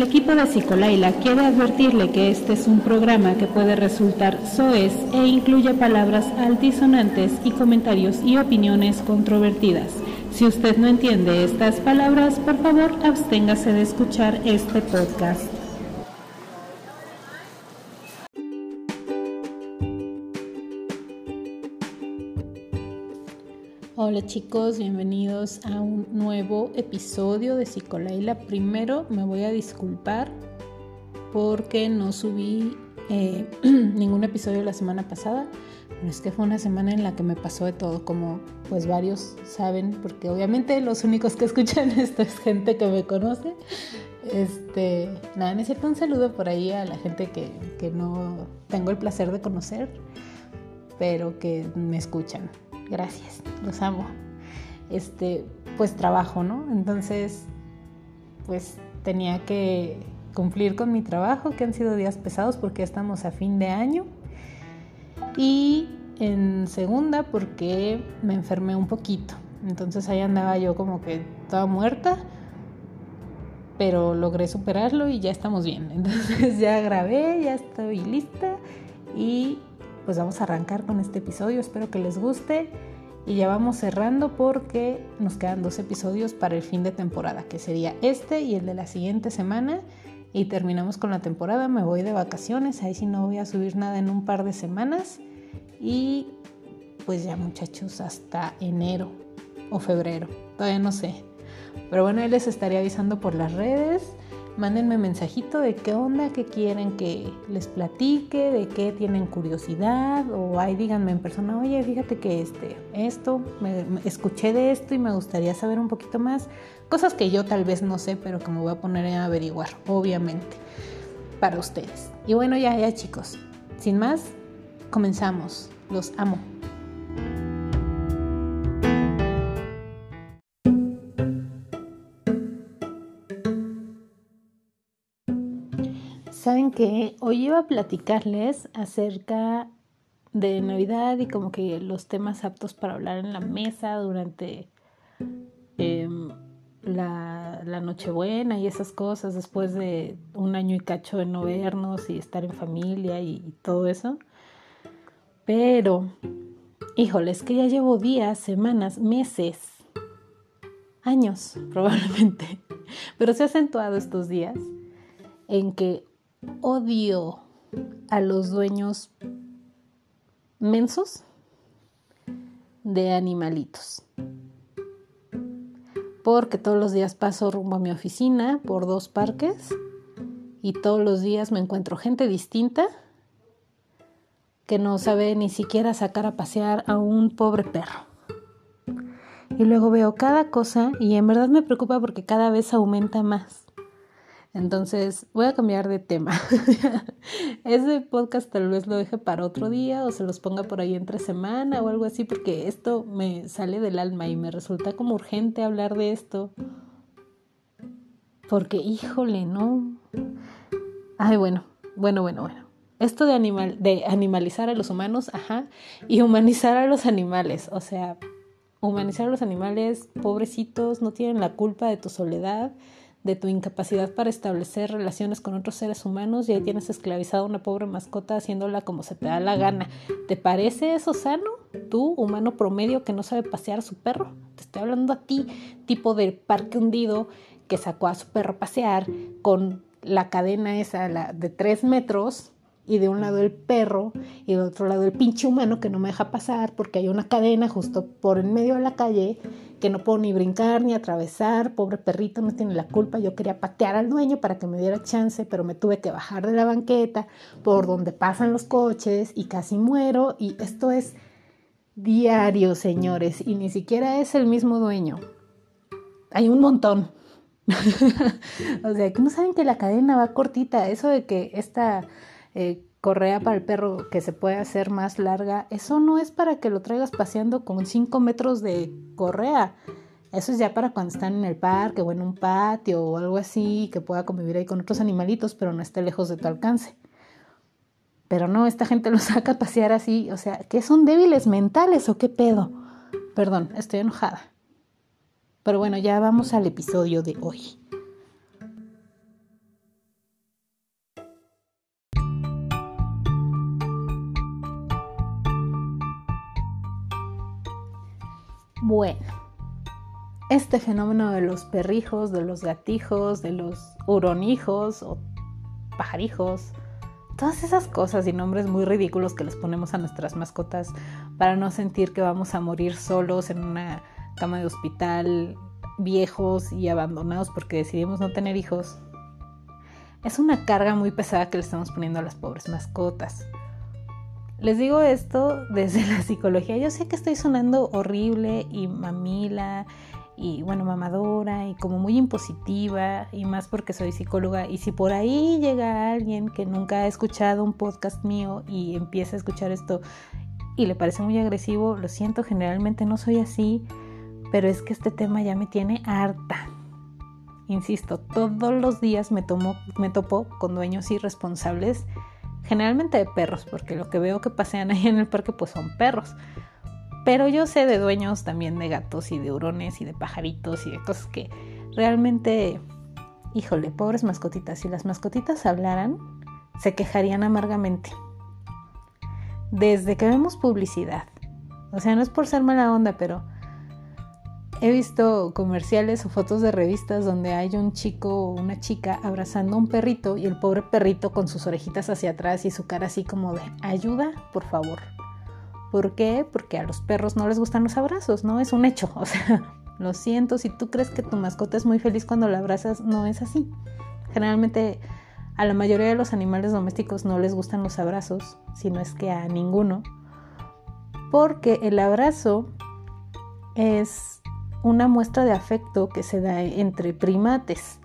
El equipo de Psicolaila quiere advertirle que este es un programa que puede resultar soez e incluye palabras altisonantes y comentarios y opiniones controvertidas. Si usted no entiende estas palabras, por favor absténgase de escuchar este podcast. Hola chicos, bienvenidos a un nuevo episodio de Psicolaila. Primero me voy a disculpar porque no subí eh, ningún episodio la semana pasada, pero es que fue una semana en la que me pasó de todo, como pues varios saben, porque obviamente los únicos que escuchan esto es gente que me conoce. Este, nada, necesito un saludo por ahí a la gente que, que no tengo el placer de conocer, pero que me escuchan gracias, los amo. Este, pues trabajo, ¿no? Entonces, pues tenía que cumplir con mi trabajo, que han sido días pesados porque estamos a fin de año. Y en segunda porque me enfermé un poquito. Entonces ahí andaba yo como que toda muerta, pero logré superarlo y ya estamos bien. Entonces ya grabé, ya estoy lista y pues vamos a arrancar con este episodio. Espero que les guste. Y ya vamos cerrando porque nos quedan dos episodios para el fin de temporada, que sería este y el de la siguiente semana. Y terminamos con la temporada. Me voy de vacaciones. Ahí sí no voy a subir nada en un par de semanas. Y pues ya muchachos, hasta enero o febrero. Todavía no sé. Pero bueno, ahí les estaré avisando por las redes mándenme mensajito de qué onda, qué quieren que les platique, de qué tienen curiosidad o ahí díganme en persona, oye, fíjate que este, esto, escuché de esto y me gustaría saber un poquito más, cosas que yo tal vez no sé, pero que me voy a poner a averiguar, obviamente, para ustedes. Y bueno, ya, ya chicos, sin más, comenzamos, los amo. Que hoy iba a platicarles acerca de Navidad y como que los temas aptos para hablar en la mesa durante em, la, Nochebuena y esas cosas después de un año y cacho de no vernos y estar en familia y, y todo eso. Pero, híjole, es que ya llevo días, semanas, meses, años probablemente, pero se ha acentuado estos días en que odio a los dueños mensos de animalitos. Porque todos los días paso rumbo a mi oficina por dos parques y todos los días me encuentro gente distinta que no sabe ni siquiera sacar a pasear a un pobre perro. Y luego veo cada cosa y en verdad me preocupa porque cada vez aumenta más. Entonces voy a cambiar de tema. Ese podcast tal vez lo deje para otro día o se los ponga por ahí entre semana o algo así porque esto me sale del alma y me resulta como urgente hablar de esto. Porque, híjole, no. Ay, bueno, bueno, bueno, bueno. Esto de, animal, de animalizar a los humanos, ajá, y humanizar a los animales. O sea, humanizar a los animales, pobrecitos, no tienen la culpa de tu soledad de tu incapacidad para establecer relaciones con otros seres humanos y ahí tienes esclavizado a una pobre mascota haciéndola como se te da la gana. ¿Te parece eso sano? Tú, humano promedio que no sabe pasear a su perro. Te estoy hablando a ti, tipo del parque hundido que sacó a su perro a pasear con la cadena esa la de tres metros y de un lado el perro y de otro lado el pinche humano que no me deja pasar porque hay una cadena justo por en medio de la calle que no puedo ni brincar ni atravesar, pobre perrito no tiene la culpa, yo quería patear al dueño para que me diera chance, pero me tuve que bajar de la banqueta por donde pasan los coches y casi muero y esto es diario, señores, y ni siquiera es el mismo dueño. Hay un montón. o sea, que no saben que la cadena va cortita, eso de que esta eh, correa para el perro que se puede hacer más larga, eso no es para que lo traigas paseando con 5 metros de correa. Eso es ya para cuando están en el parque o en un patio o algo así, que pueda convivir ahí con otros animalitos, pero no esté lejos de tu alcance. Pero no, esta gente lo saca a pasear así, o sea, ¿qué son débiles mentales o qué pedo? Perdón, estoy enojada. Pero bueno, ya vamos al episodio de hoy. Bueno, este fenómeno de los perrijos, de los gatijos, de los huronijos o pajarijos, todas esas cosas y nombres muy ridículos que les ponemos a nuestras mascotas para no sentir que vamos a morir solos en una cama de hospital, viejos y abandonados porque decidimos no tener hijos. Es una carga muy pesada que le estamos poniendo a las pobres mascotas. Les digo esto desde la psicología. Yo sé que estoy sonando horrible y mamila y bueno, mamadora y como muy impositiva y más porque soy psicóloga. Y si por ahí llega alguien que nunca ha escuchado un podcast mío y empieza a escuchar esto y le parece muy agresivo, lo siento, generalmente no soy así, pero es que este tema ya me tiene harta. Insisto, todos los días me, tomo, me topo con dueños irresponsables generalmente de perros, porque lo que veo que pasean ahí en el parque pues son perros. Pero yo sé de dueños también de gatos y de hurones y de pajaritos y de cosas que realmente, híjole, pobres mascotitas, si las mascotitas hablaran, se quejarían amargamente. Desde que vemos publicidad, o sea, no es por ser mala onda, pero He visto comerciales o fotos de revistas donde hay un chico o una chica abrazando a un perrito y el pobre perrito con sus orejitas hacia atrás y su cara así como de ayuda, por favor. ¿Por qué? Porque a los perros no les gustan los abrazos, ¿no? Es un hecho. O sea, lo siento, si tú crees que tu mascota es muy feliz cuando la abrazas, no es así. Generalmente a la mayoría de los animales domésticos no les gustan los abrazos, si no es que a ninguno. Porque el abrazo es una muestra de afecto que se da entre primates.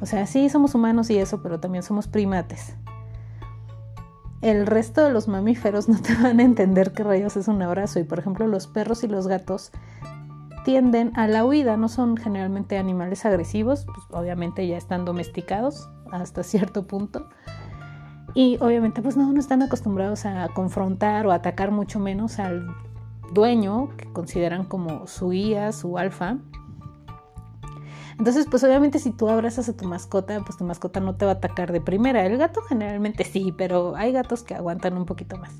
O sea, sí somos humanos y eso, pero también somos primates. El resto de los mamíferos no te van a entender qué rayos es un abrazo y por ejemplo los perros y los gatos tienden a la huida, no son generalmente animales agresivos, pues obviamente ya están domesticados hasta cierto punto. Y obviamente pues no, no están acostumbrados a confrontar o atacar mucho menos al dueño, que consideran como su guía, su alfa. Entonces, pues obviamente si tú abrazas a tu mascota, pues tu mascota no te va a atacar de primera. El gato generalmente sí, pero hay gatos que aguantan un poquito más.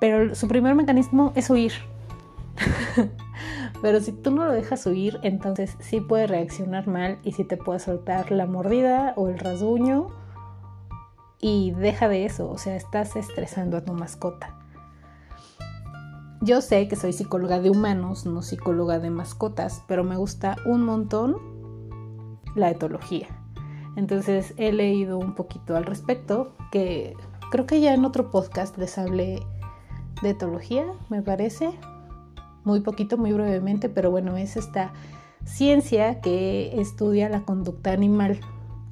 Pero su primer mecanismo es huir. pero si tú no lo dejas huir, entonces sí puede reaccionar mal y sí te puede soltar la mordida o el rasguño. Y deja de eso, o sea, estás estresando a tu mascota. Yo sé que soy psicóloga de humanos, no psicóloga de mascotas, pero me gusta un montón la etología. Entonces he leído un poquito al respecto, que creo que ya en otro podcast les hablé de etología, me parece. Muy poquito, muy brevemente, pero bueno, es esta ciencia que estudia la conducta animal.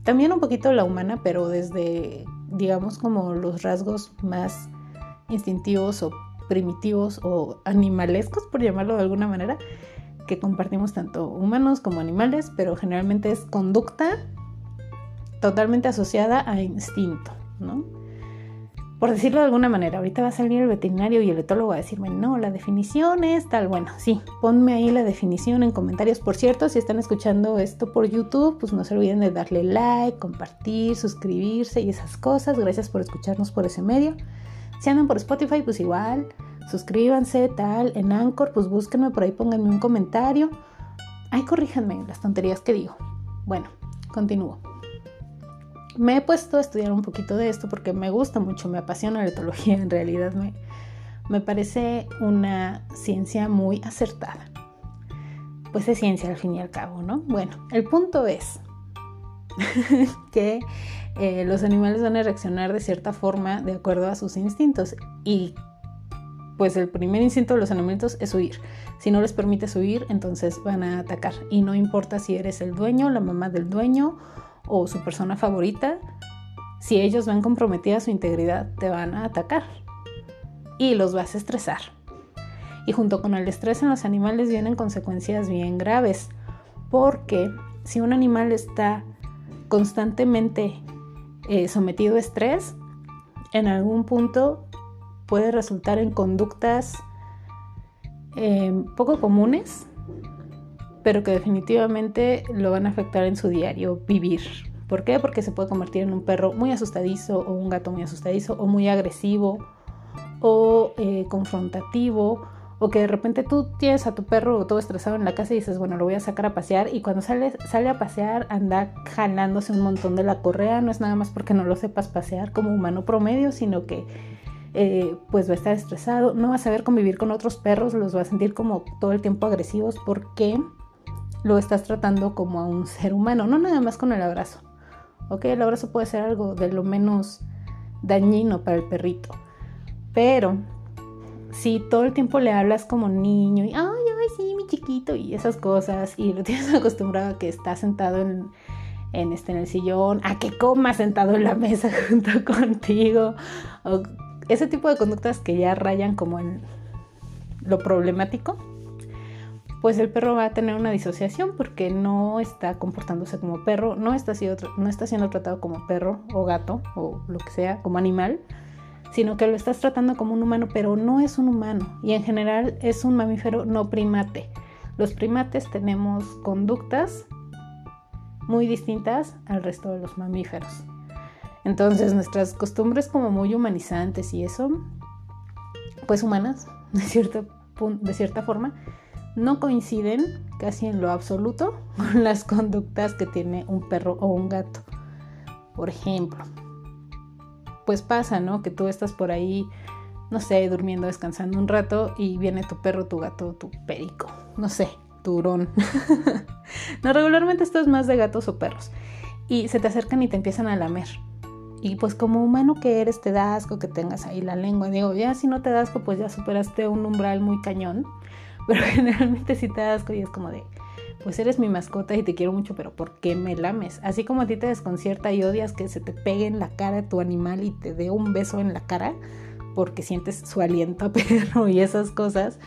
También un poquito la humana, pero desde, digamos, como los rasgos más instintivos o primitivos o animalescos, por llamarlo de alguna manera, que compartimos tanto humanos como animales, pero generalmente es conducta totalmente asociada a instinto, ¿no? Por decirlo de alguna manera, ahorita va a salir el veterinario y el etólogo a decirme, no, la definición es tal, bueno, sí, ponme ahí la definición en comentarios. Por cierto, si están escuchando esto por YouTube, pues no se olviden de darle like, compartir, suscribirse y esas cosas. Gracias por escucharnos por ese medio. Si andan por Spotify, pues igual, suscríbanse, tal. En Anchor, pues búsquenme por ahí, pónganme un comentario. Ay, corríjanme las tonterías que digo. Bueno, continúo. Me he puesto a estudiar un poquito de esto porque me gusta mucho, me apasiona la etología, en realidad me, me parece una ciencia muy acertada. Pues es ciencia al fin y al cabo, ¿no? Bueno, el punto es que eh, los animales van a reaccionar de cierta forma de acuerdo a sus instintos y pues el primer instinto de los animalitos es huir. Si no les permites huir, entonces van a atacar. Y no importa si eres el dueño, la mamá del dueño o su persona favorita, si ellos ven comprometida su integridad, te van a atacar. Y los vas a estresar. Y junto con el estrés en los animales vienen consecuencias bien graves. Porque si un animal está constantemente eh, sometido a estrés, en algún punto puede resultar en conductas eh, poco comunes, pero que definitivamente lo van a afectar en su diario vivir. ¿Por qué? Porque se puede convertir en un perro muy asustadizo o un gato muy asustadizo o muy agresivo o eh, confrontativo O que de repente tú tienes a tu perro todo estresado en la casa y dices, bueno, lo voy a sacar a pasear. Y cuando sale, sale a pasear anda jalándose un montón de la correa. No es nada más porque no lo sepas pasear como humano promedio, sino que eh, pues va a estar estresado. No va a saber convivir con otros perros, los va a sentir como todo el tiempo agresivos porque lo estás tratando como a un ser humano, no nada más con el abrazo. Ok, el abrazo puede ser algo de lo menos dañino para el perrito. Pero si todo el tiempo le hablas como niño y, ay, ay, sí, mi chiquito y esas cosas y lo tienes acostumbrado a que está sentado en, en, este, en el sillón, a que coma sentado en la mesa junto contigo, o ese tipo de conductas que ya rayan como en lo problemático, pues el perro va a tener una disociación porque no está comportándose como perro, no está, siendo, no está siendo tratado como perro o gato o lo que sea, como animal, sino que lo estás tratando como un humano, pero no es un humano y en general es un mamífero no primate. Los primates tenemos conductas muy distintas al resto de los mamíferos. Entonces nuestras costumbres como muy humanizantes y eso, pues humanas, de, cierto, de cierta forma, no coinciden casi en lo absoluto con las conductas que tiene un perro o un gato. Por ejemplo, pues pasa, ¿no? Que tú estás por ahí, no sé, durmiendo, descansando un rato y viene tu perro, tu gato, tu perico, no sé, tu hurón. no, regularmente esto es más de gatos o perros. Y se te acercan y te empiezan a lamer. Y pues como humano que eres, te da asco que tengas ahí la lengua. Digo, ya si no te da asco, pues ya superaste un umbral muy cañón. Pero generalmente sí te da asco y es como de, pues eres mi mascota y te quiero mucho, pero ¿por qué me lames? Así como a ti te desconcierta y odias que se te pegue en la cara tu animal y te dé un beso en la cara porque sientes su aliento a perro y esas cosas,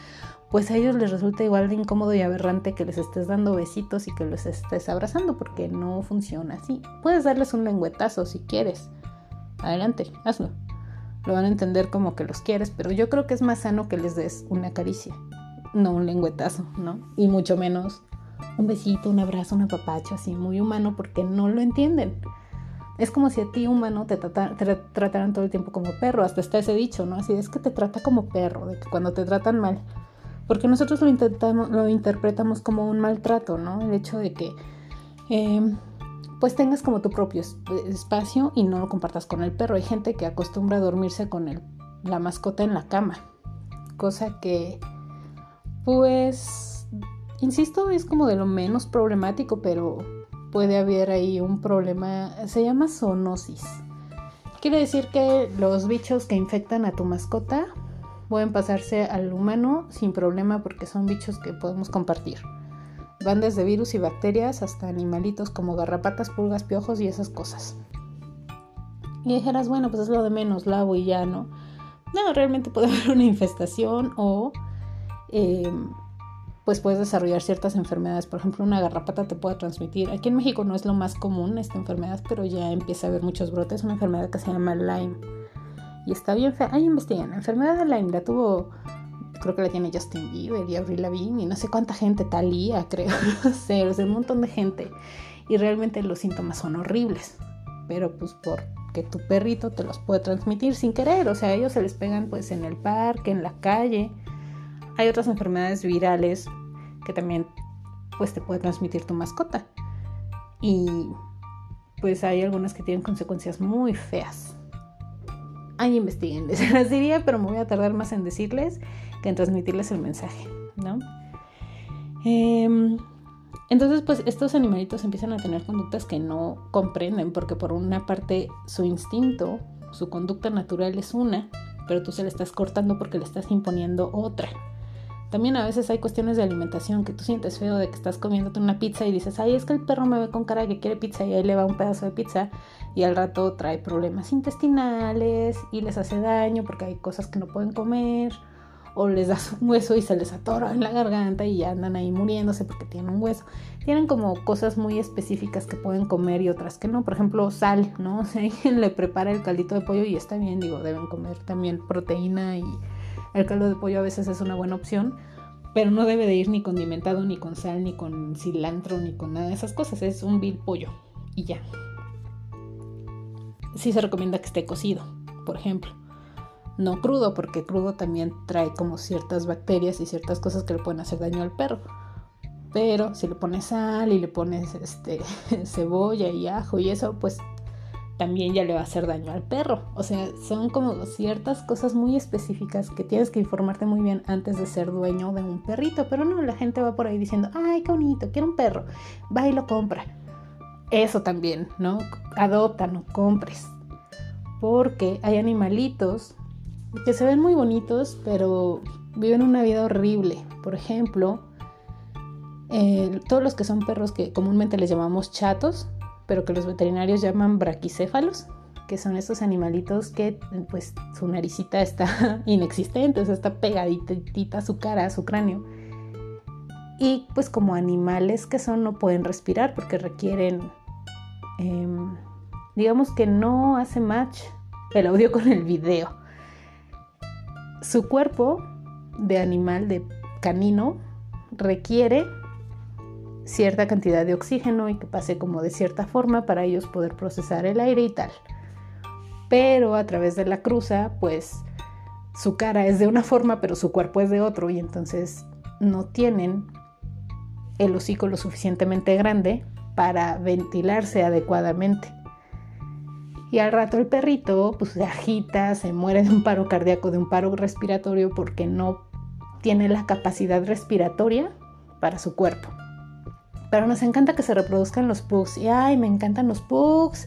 pues a ellos les resulta igual de incómodo y aberrante que les estés dando besitos y que los estés abrazando porque no funciona así. Puedes darles un lengüetazo si quieres. Adelante, hazlo. Lo van a entender como que los quieres, pero yo creo que es más sano que les des una caricia, no un lengüetazo, ¿no? Y mucho menos un besito, un abrazo, un apapacho así muy humano porque no lo entienden. Es como si a ti humano te, trataran todo el tiempo como perro, hasta está ese dicho, ¿no? Así es que te trata como perro, de que cuando te tratan mal, porque nosotros lo intentamos, lo interpretamos como un maltrato, ¿no? El hecho de que em, pues tengas como tu propio espacio y no lo compartas con el perro. Hay gente que acostumbra a dormirse con el, la mascota en la cama, cosa que pues Insisto, es como de lo menos problemático, pero puede haber ahí un problema. Se llama zoonosis. Quiere decir que los bichos que infectan a tu mascota pueden pasarse al humano sin problema porque son bichos que podemos compartir. Van desde virus y bacterias hasta animalitos como garrapatas, pulgas, piojos y esas cosas. Y dijeras, bueno, pues es lo de menos, lavo y ya, ¿no? No, realmente puede haber una infestación o eh, pues puedes desarrollar ciertas enfermedades. Por ejemplo, una garrapata te puede transmitir. Aquí en México no es lo más común esta enfermedad, pero ya empieza a haber muchos brotes. Una enfermedad que se llama Lyme. Y está bien fea. Ahí investigan. La enfermedad de Lyme la tuvo, creo que la tiene Justin Bieber y Avril Lavigne y no sé cuánta gente, Talía, creo. No sé, o sea, un montón de gente. Y realmente los síntomas son horribles. Pero pues porque tu perrito te los puede transmitir sin querer. O sea, ellos se les pegan pues en el parque, en la calle. Hay otras enfermedades virales que también pues te puede transmitir tu mascota. Y pues hay algunas que tienen consecuencias muy feas. Ahí investiguen, les las diría, pero me voy a tardar más en decirles que en transmitirles el mensaje, ¿no? Em, entonces, pues estos animalitos empiezan a tener conductas que no comprenden, porque por una parte su instinto, su conducta natural es una, pero tú se le estás cortando porque le estás imponiendo otra. También a veces hay cuestiones de alimentación que tú sientes feo de que estás comiéndote una pizza y dices, ay, es que el perro me ve con cara que quiere pizza y ahí le va un pedazo de pizza y al rato trae problemas intestinales y les hace daño porque hay cosas que no pueden comer o les das un hueso y se les atora en la garganta y ya andan ahí muriéndose porque tienen un hueso. Tienen como cosas muy específicas que pueden comer y otras que no. Por ejemplo, sal, ¿no? Sea, alguien le prepara el caldito de pollo y está bien, digo, deben comer también proteína y el caldo de pollo a veces es una buena opción, pero no debe de ir ni condimentado, ni con sal, ni con cilantro, ni con nada de esas cosas. Es un vil pollo y ya. Sí se recomienda que esté cocido, por ejemplo. no crudo, porque crudo también trae como ciertas bacterias y ciertas cosas que le pueden hacer daño al perro. Pero si le pones sal y le pones este, cebolla y ajo y eso, pues también ya le va a hacer daño al perro. O sea, son como ciertas cosas muy específicas que tienes que informarte muy bien antes de ser dueño de un perrito. Pero no, la gente va por ahí diciendo, ay, qué bonito, quiero un perro. Va y lo compra. Eso también, ¿no? Adopta, no compres. Porque hay animalitos que se ven muy bonitos, pero viven una vida horrible. Por ejemplo, eh, todos los que son perros que comúnmente les llamamos chatos, pero que los veterinarios llaman braquicéfalos, que son esos animalitos que pues su naricita está inexistente, o sea, está pegaditita a su cara, a su cráneo. Y pues como animales que son no pueden respirar porque requieren, em, digamos que no hace match el audio con el video. Su cuerpo de animal, de canino, requiere cierta cantidad de oxígeno y que pase como de cierta forma para ellos poder procesar el aire y tal. Pero a través de la cruza, pues su cara es de una forma, pero su cuerpo es de otro y entonces no tienen el hocico lo suficientemente grande para ventilarse adecuadamente. Y al rato el perrito pues se agita, se muere de un paro cardíaco, de un paro respiratorio porque no tiene la capacidad respiratoria para su cuerpo. Pero nos encanta que se reproduzcan los pugs. Y ay, me encantan los pugs.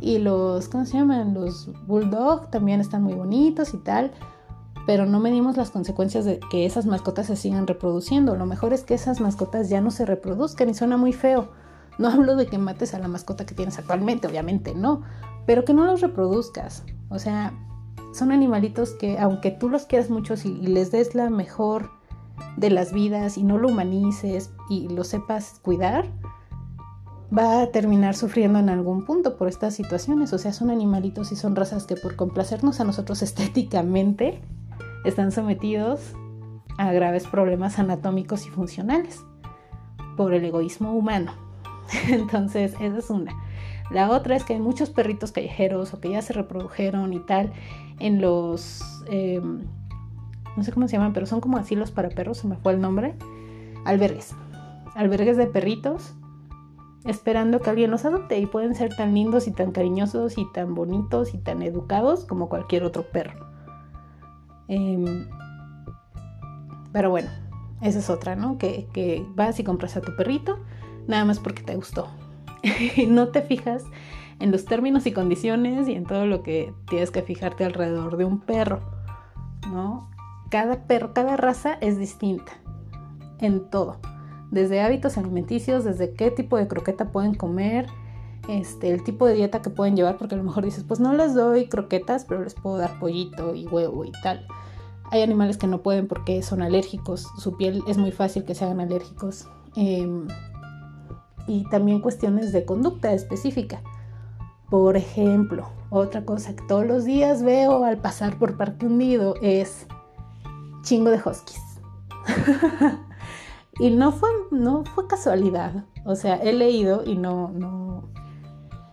Y los, ¿cómo se llaman? Los bulldog también están muy bonitos y tal. Pero no medimos las consecuencias de que esas mascotas se sigan reproduciendo. Lo mejor es que esas mascotas ya no se reproduzcan y suena muy feo. No hablo de que mates a la mascota que tienes actualmente, obviamente, no. Pero que no los reproduzcas. O sea, son animalitos que aunque tú los quieras mucho y les des la mejor de las vidas y no lo humanices y lo sepas cuidar, va a terminar sufriendo en algún punto por estas situaciones. O sea, son animalitos y son razas que por complacernos a nosotros estéticamente están sometidos a graves problemas anatómicos y funcionales por el egoísmo humano. Entonces, esa es una. La otra es que hay muchos perritos callejeros o que ya se reprodujeron y tal en los... Em, no sé cómo se llaman, pero son como asilos para perros, se me fue el nombre, albergues, albergues de perritos, esperando que alguien los adopte y pueden ser tan lindos y tan cariñosos y tan bonitos y tan educados como cualquier otro perro. Em, pero bueno, esa es otra, ¿no? Que, que vas y compras a tu perrito nada más porque te gustó. no te fijas en los términos y condiciones y en todo lo que tienes que fijarte alrededor de un perro, ¿no? Cada perro, cada raza es distinta en todo. Desde hábitos alimenticios, desde qué tipo de croqueta pueden comer, este, el tipo de dieta que pueden llevar, porque a lo mejor dices, pues no les doy croquetas, pero les puedo dar pollito y huevo y tal. Hay animales que no pueden porque son alérgicos, su piel es muy fácil que se hagan alérgicos. Em, y también cuestiones de conducta específica. Por ejemplo, otra cosa que todos los días veo al pasar por Parque Hundido es chingo de huskies. y no fue, no fue casualidad. O sea, he leído y no, no,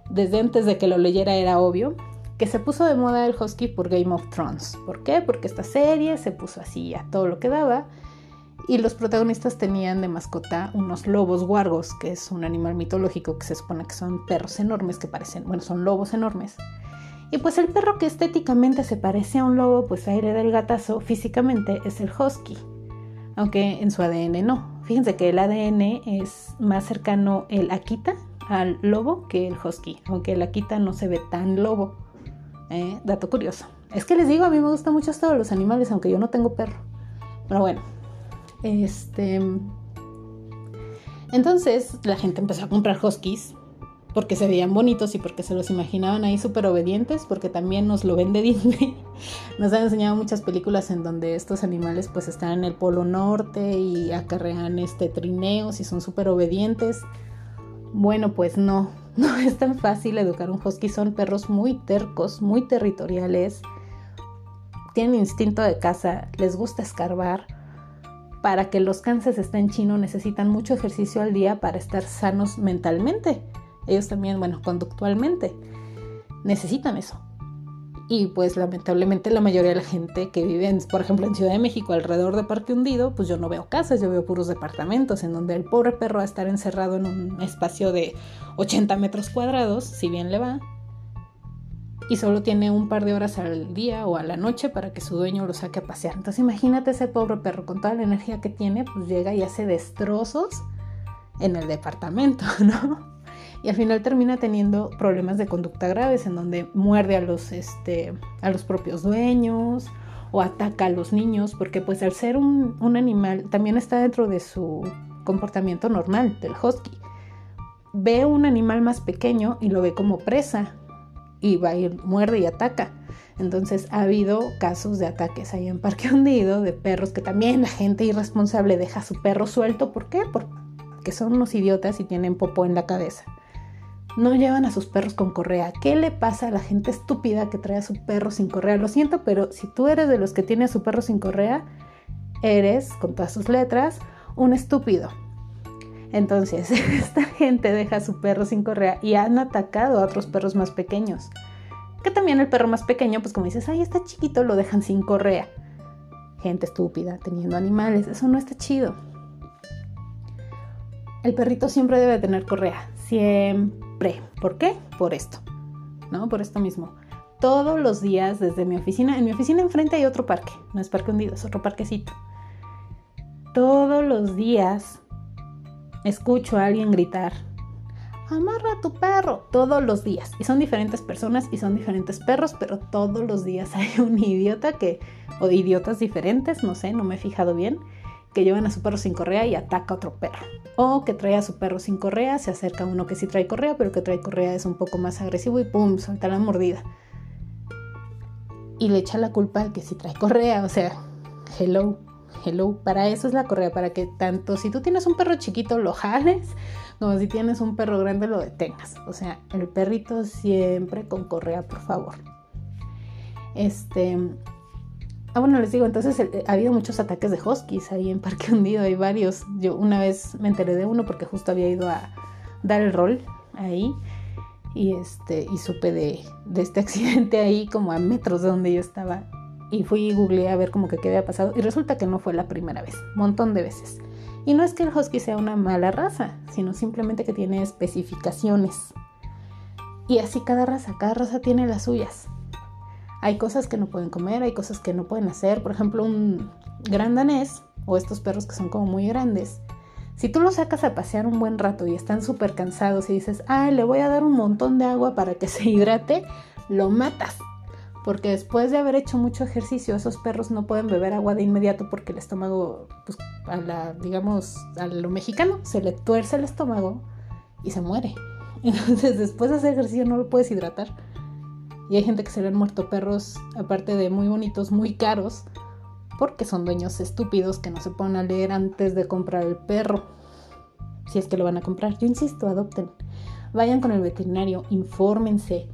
desde antes de que lo leyera era obvio que se puso de moda el husky por Game of Thrones. ¿Por qué? Porque esta serie se puso así a todo lo que daba y los protagonistas tenían de mascota unos lobos guargos, que es un animal mitológico que se supone que son perros enormes que parecen, bueno, son lobos enormes y pues el perro que estéticamente se parece a un lobo, pues aire del gatazo, físicamente es el husky, aunque en su ADN no. Fíjense que el ADN es más cercano el Akita al lobo que el husky, aunque el Akita no se ve tan lobo. ¿eh? dato curioso. Es que les digo, a mí me gustan mucho todos los animales, aunque yo no tengo perro. Pero bueno, este... Entonces la gente empezó a comprar huskies porque se veían bonitos y porque se los imaginaban ahí súper obedientes, porque también nos lo vende Disney. Nos han enseñado muchas películas en donde estos animales pues están en el polo norte y acarrean este trineos y son súper obedientes. Bueno, pues no, no es tan fácil educar un husky, son perros muy tercos, muy territoriales, tienen instinto de caza, les gusta escarbar. Para que los canses estén chino necesitan mucho ejercicio al día para estar sanos mentalmente ellos también, bueno, conductualmente necesitan eso. Y pues lamentablemente la mayoría de la gente que vive, por ejemplo, en Ciudad de México, alrededor de Parque Hundido, pues yo no veo casas, yo veo puros departamentos en donde el pobre perro va a estar encerrado en un espacio de 80 metros cuadrados, si bien le va, y solo tiene un par de horas al día o a la noche para que su dueño lo saque a pasear. Entonces imagínate ese pobre perro con toda la energía que tiene, pues llega y hace destrozos en el departamento, ¿no? Y al final termina teniendo problemas de conducta graves en donde muerde a los, este, a los propios dueños o ataca a los niños, porque pues al ser un, un animal también está dentro de su comportamiento normal del husky. Ve un animal más pequeño y lo ve como presa y va y muerde y ataca. Entonces ha habido casos de ataques ahí en Parque Hundido de perros que también la gente irresponsable deja su perro suelto. ¿Por qué? Porque son unos idiotas y tienen popo en la cabeza. No llevan a sus perros con correa. ¿Qué le pasa a la gente estúpida que trae a su perro sin correa? Lo siento, pero si tú eres de los que tiene a su perro sin correa, eres, con todas sus letras, un estúpido. Entonces, esta gente deja a su perro sin correa y han atacado a otros perros más pequeños. Que también el perro más pequeño, pues como dices, ay, está chiquito, lo dejan sin correa. Gente estúpida teniendo animales, eso no está chido. El perrito siempre debe tener correa, siempre. ¿Por qué? Por esto, ¿no? Por esto mismo. Todos los días desde mi oficina, en mi oficina enfrente hay otro parque, no es parque hundido, es otro parquecito. Todos los días escucho a alguien gritar, amarra a tu perro todos los días. Y son diferentes personas y son diferentes perros, pero todos los días hay un idiota que, o idiotas diferentes, no sé, no me he fijado bien, que llevan a su perro sin correa y ataca a otro perro. O que trae a su perro sin correa, se acerca a uno que sí trae correa, pero que trae correa es un poco más agresivo y pum, suelta la mordida. Y le echa la culpa al que sí trae correa, o sea, hello hello, para eso es la correa, para que tanto si tú tienes un perro chiquito lo jales, como si tienes un perro grande lo detengas. O sea, el perrito siempre con correa, por favor. Este. Ah, bueno, les digo, entonces eh, ha habido muchos ataques de huskies ahí en Parque Hundido, hay varios. Yo una vez me enteré de uno porque justo había ido a dar el rol ahí y este y supe de, de este accidente ahí como a metros de donde yo estaba y fui y googleé a ver como que qué había pasado y resulta que no fue la primera vez, montón de veces. Y no es que el husky sea una mala raza, sino simplemente que tiene especificaciones. Y así cada raza, cada raza tiene las suyas. Hay cosas que no pueden comer, hay cosas que no pueden hacer. Por ejemplo, un gran danés o estos perros que son como muy grandes. Si tú los sacas a pasear un buen rato y están súper cansados y dices, ah, le voy a dar un montón de agua para que se hidrate, lo matas porque después de haber hecho mucho ejercicio, esos perros no pueden beber agua de inmediato porque el estómago, pues, a la, digamos, a lo mexicano, se le tuerce el estómago y se muere. Entonces, después de hacer ejercicio no lo puedes hidratar. Y hay gente que se le han muerto perros, aparte de muy bonitos, muy caros, porque son dueños estúpidos que no se ponen a leer antes de comprar el perro. Si es que lo van a comprar. Yo insisto, adopten. Vayan con el veterinario, infórmense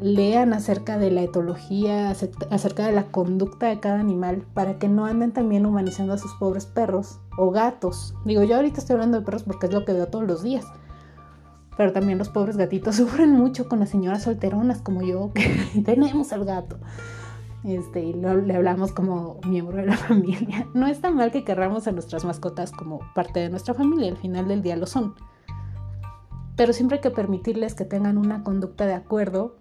lean acerca de la etología, acerca de la conducta de cada animal, para que no anden también humanizando a sus pobres perros o gatos. Digo, yo ahorita estoy hablando de perros porque es lo que veo todos los días. Pero también los pobres gatitos sufren mucho con las señoras solteronas como yo, que tenemos al gato. Este, y le hablamos como miembro de la familia. No es tan mal que querramos a nuestras mascotas como parte de nuestra familia, al final del día lo son. Pero siempre hay que permitirles que tengan una conducta de acuerdo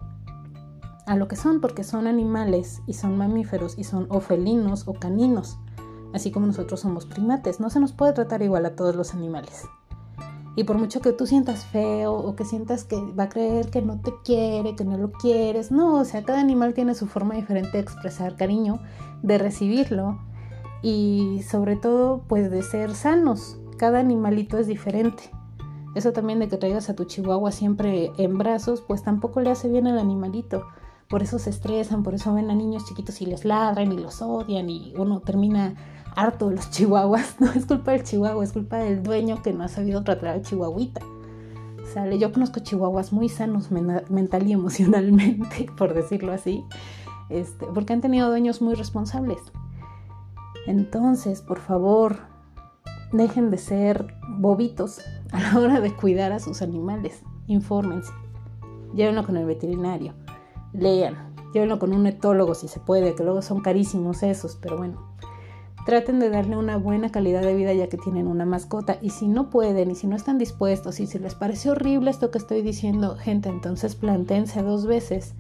a lo que son, porque son animales y son mamíferos y son o felinos o caninos, así como nosotros somos primates. No se nos puede tratar igual a todos los animales. Y por mucho que tú sientas feo o que sientas que va a creer que no te quiere, que no lo quieres, no, o sea, cada animal tiene su forma diferente de expresar cariño, de recibirlo y sobre todo pues de ser sanos. Cada animalito es diferente. Eso también de que traigas a tu chihuahua siempre en brazos, pues tampoco le hace bien al animalito por eso se estresan, por eso ven a niños chiquitos y les ladran y los odian y uno termina harto de los chihuahuas. No es culpa del chihuahua, es culpa del dueño que no ha sabido tratar al chihuahuita. Sale, yo conozco chihuahuas muy sanos mental y emocionalmente, por decirlo así, este, porque han tenido dueños muy responsables. Entonces, por favor, dejen de ser bobitos a la hora de cuidar a sus animales. Infórmense. Llévenlo con el veterinario lean, llévenlo con un etólogo si se puede, que luego son carísimos esos, pero bueno. Traten de darle una buena calidad de vida ya que tienen una mascota. Y si no pueden, y si no están dispuestos, y si les parece horrible esto que estoy diciendo, gente, entonces plantense dos veces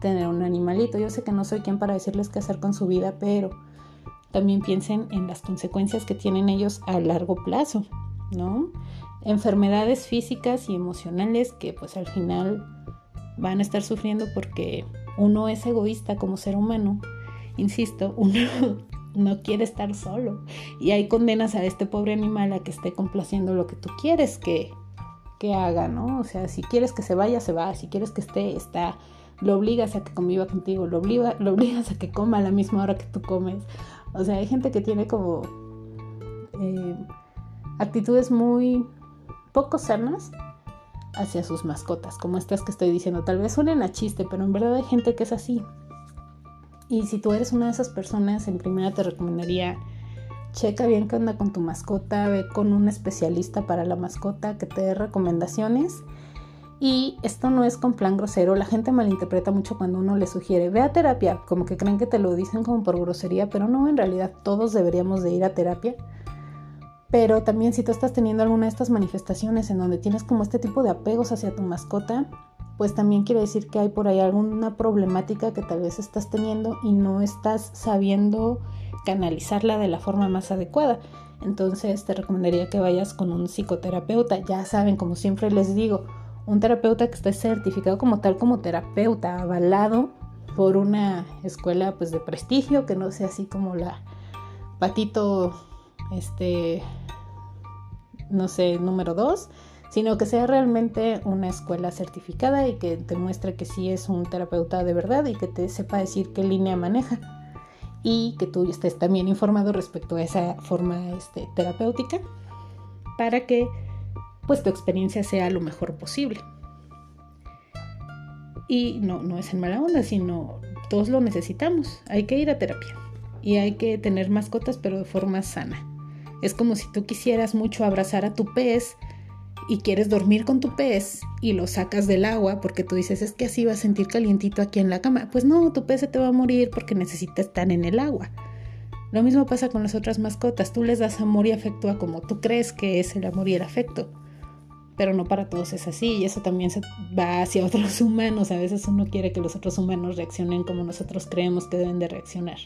tener un animalito. Yo sé que no soy quien para decirles qué hacer con su vida, pero también piensen en las consecuencias que tienen ellos a largo plazo, ¿no? Enfermedades físicas y emocionales que pues al final van a estar sufriendo porque uno es egoísta como ser humano. Insisto, uno no quiere estar solo. Y hay condenas a este pobre animal a que esté complaciendo lo que tú quieres que, que haga, ¿no? O sea, si quieres que se vaya, se va. Si quieres que esté, está. Lo obligas a que conviva contigo, lo, obliga, lo obligas a que coma a la misma hora que tú comes. O sea, hay gente que tiene como eh, actitudes muy poco sanas hacia sus mascotas, como estas que estoy diciendo. Tal vez suenen a chiste, pero en verdad hay gente que es así. Y si tú eres una de esas personas, en primera te recomendaría checa bien qué onda con tu mascota, ve con un especialista para la mascota que te dé recomendaciones y esto no es con plan grosero, la gente malinterpreta mucho cuando uno le sugiere, ve a terapia, como que creen que te lo dicen como por grosería, pero no, en realidad todos deberíamos de ir a terapia. Pero también si tú estás teniendo alguna de estas manifestaciones en donde tienes como este tipo de apegos hacia tu mascota, pues también quiere decir que hay por ahí alguna problemática que tal vez estás teniendo y no estás sabiendo canalizarla de la forma más adecuada. Entonces te recomendaría que vayas con un psicoterapeuta. Ya saben, como siempre les digo, un terapeuta que esté certificado como tal como terapeuta, avalado por una escuela pues de prestigio, que no sea así como la patito, este, no sé, número dos, sino que sea realmente una escuela certificada y que te muestre que sí es un terapeuta de verdad y que te sepa decir qué línea maneja y que tú estés también informado respecto a esa forma este, terapéutica para que pues tu experiencia sea lo mejor posible. Y no, no es en mala onda, sino todos lo necesitamos. Hay que ir a terapia y hay que tener mascotas, pero de forma sana. Es como si tú quisieras mucho abrazar a tu pez y quieres dormir con tu pez y lo sacas del agua porque tú dices es que así va a sentir calientito aquí en la cama. Pues no, tu pez se te va a morir porque necesita estar en el agua. Lo mismo pasa con las otras mascotas. Tú les das amor y afecto a como tú crees que es el amor y el afecto pero no para todos es así y eso también se va hacia otros humanos. A veces uno quiere que los otros humanos reaccionen como nosotros creemos que deben de reaccionar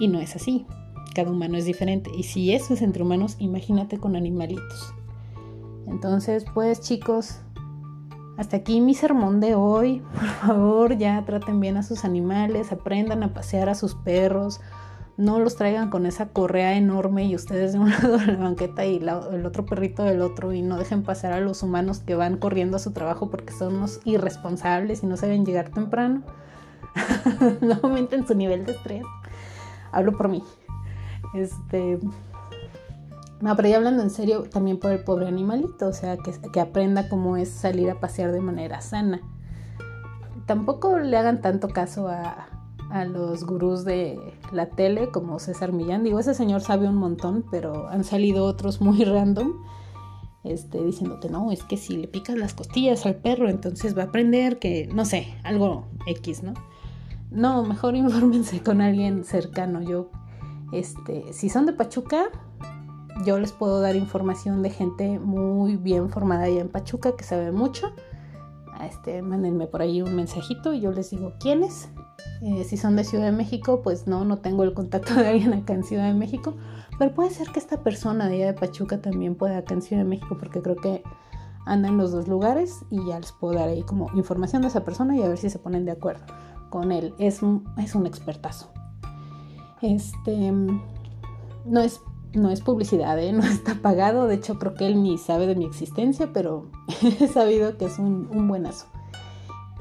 y no es así. Cada humano es diferente y si eso es entre humanos, imagínate con animalitos. Entonces, pues chicos, hasta aquí mi sermón de hoy. Por favor, ya traten bien a sus animales, aprendan a pasear a sus perros, no los traigan con esa correa enorme y ustedes de un lado de la banqueta y el otro perrito del otro y no dejen pasar a los humanos que van corriendo a su trabajo porque son unos irresponsables y no saben llegar temprano. no aumenten su nivel de estrés. Hablo por mí. Este. No, pero hablando en serio, también por el pobre animalito, o sea, que, que aprenda cómo es salir a pasear de manera sana. Tampoco le hagan tanto caso a, a los gurús de la tele como César Millán. Digo, ese señor sabe un montón, pero han salido otros muy random. Este, diciéndote, no, es que si le picas las costillas al perro, entonces va a aprender que, no sé, algo X, ¿no? No, mejor infórmense con alguien cercano. Yo, este, si son de Pachuca, yo les puedo dar información de gente muy bien formada allá en Pachuca que sabe mucho. Este, mándenme por ahí un mensajito y yo les digo quién es eh, si son de Ciudad de México, pues no, no tengo el contacto de alguien acá en Ciudad de México. Pero puede ser que esta persona de allá de Pachuca también pueda acá en Ciudad de México, porque creo que anda en los dos lugares y ya les puedo dar ahí como información de esa persona y a ver si se ponen de acuerdo con él. Es un expertazo. Este no es, no es publicidad, ¿eh? no está pagado. De hecho, creo que él ni sabe de mi existencia, pero he sabido que es un, buenazo.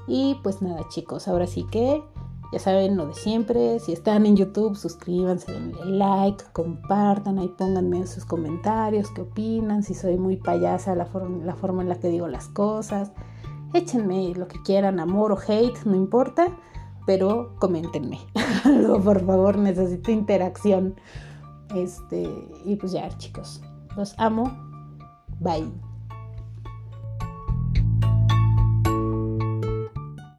Y pues nada, chicos, ahora sí que ya saben lo de siempre. Si están en YouTube, suscríbanse, denle like, compartan, ahí pónganme sus comentarios, qué opinan, si soy muy payasa la, la forma en la que digo las cosas. Échenme lo que quieran, amor o hate, no importa, pero coméntenme. Por favor, necesito interacción. Este, y pues ya, chicos, los amo. Bye.